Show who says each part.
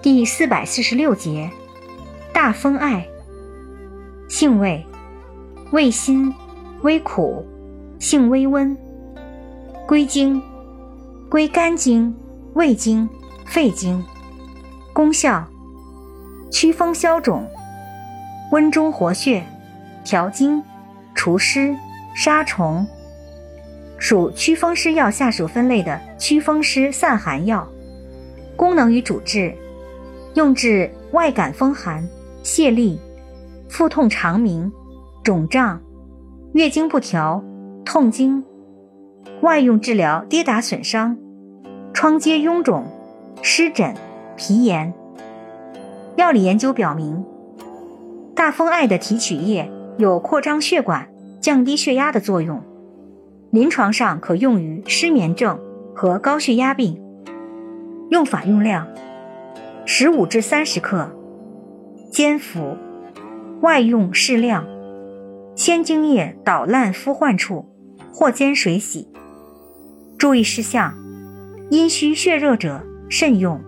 Speaker 1: 第四百四十六节，大风艾，性味，味辛，微苦，性微温，归经，归肝经、胃经、肺经。功效，祛风消肿，温中活血，调经，除湿，杀虫。属祛风湿药下属分类的祛风湿散寒药。功能与主治。用治外感风寒、泄痢、腹痛肠鸣、肿胀、月经不调、痛经；外用治疗跌打损伤、疮疖臃肿、湿疹、皮炎。药理研究表明，大风艾的提取液有扩张血管、降低血压的作用，临床上可用于失眠症和高血压病。用法用量。十五至三十克，煎服，外用适量。鲜精液捣烂敷患处，或煎水洗。注意事项：阴虚血热者慎用。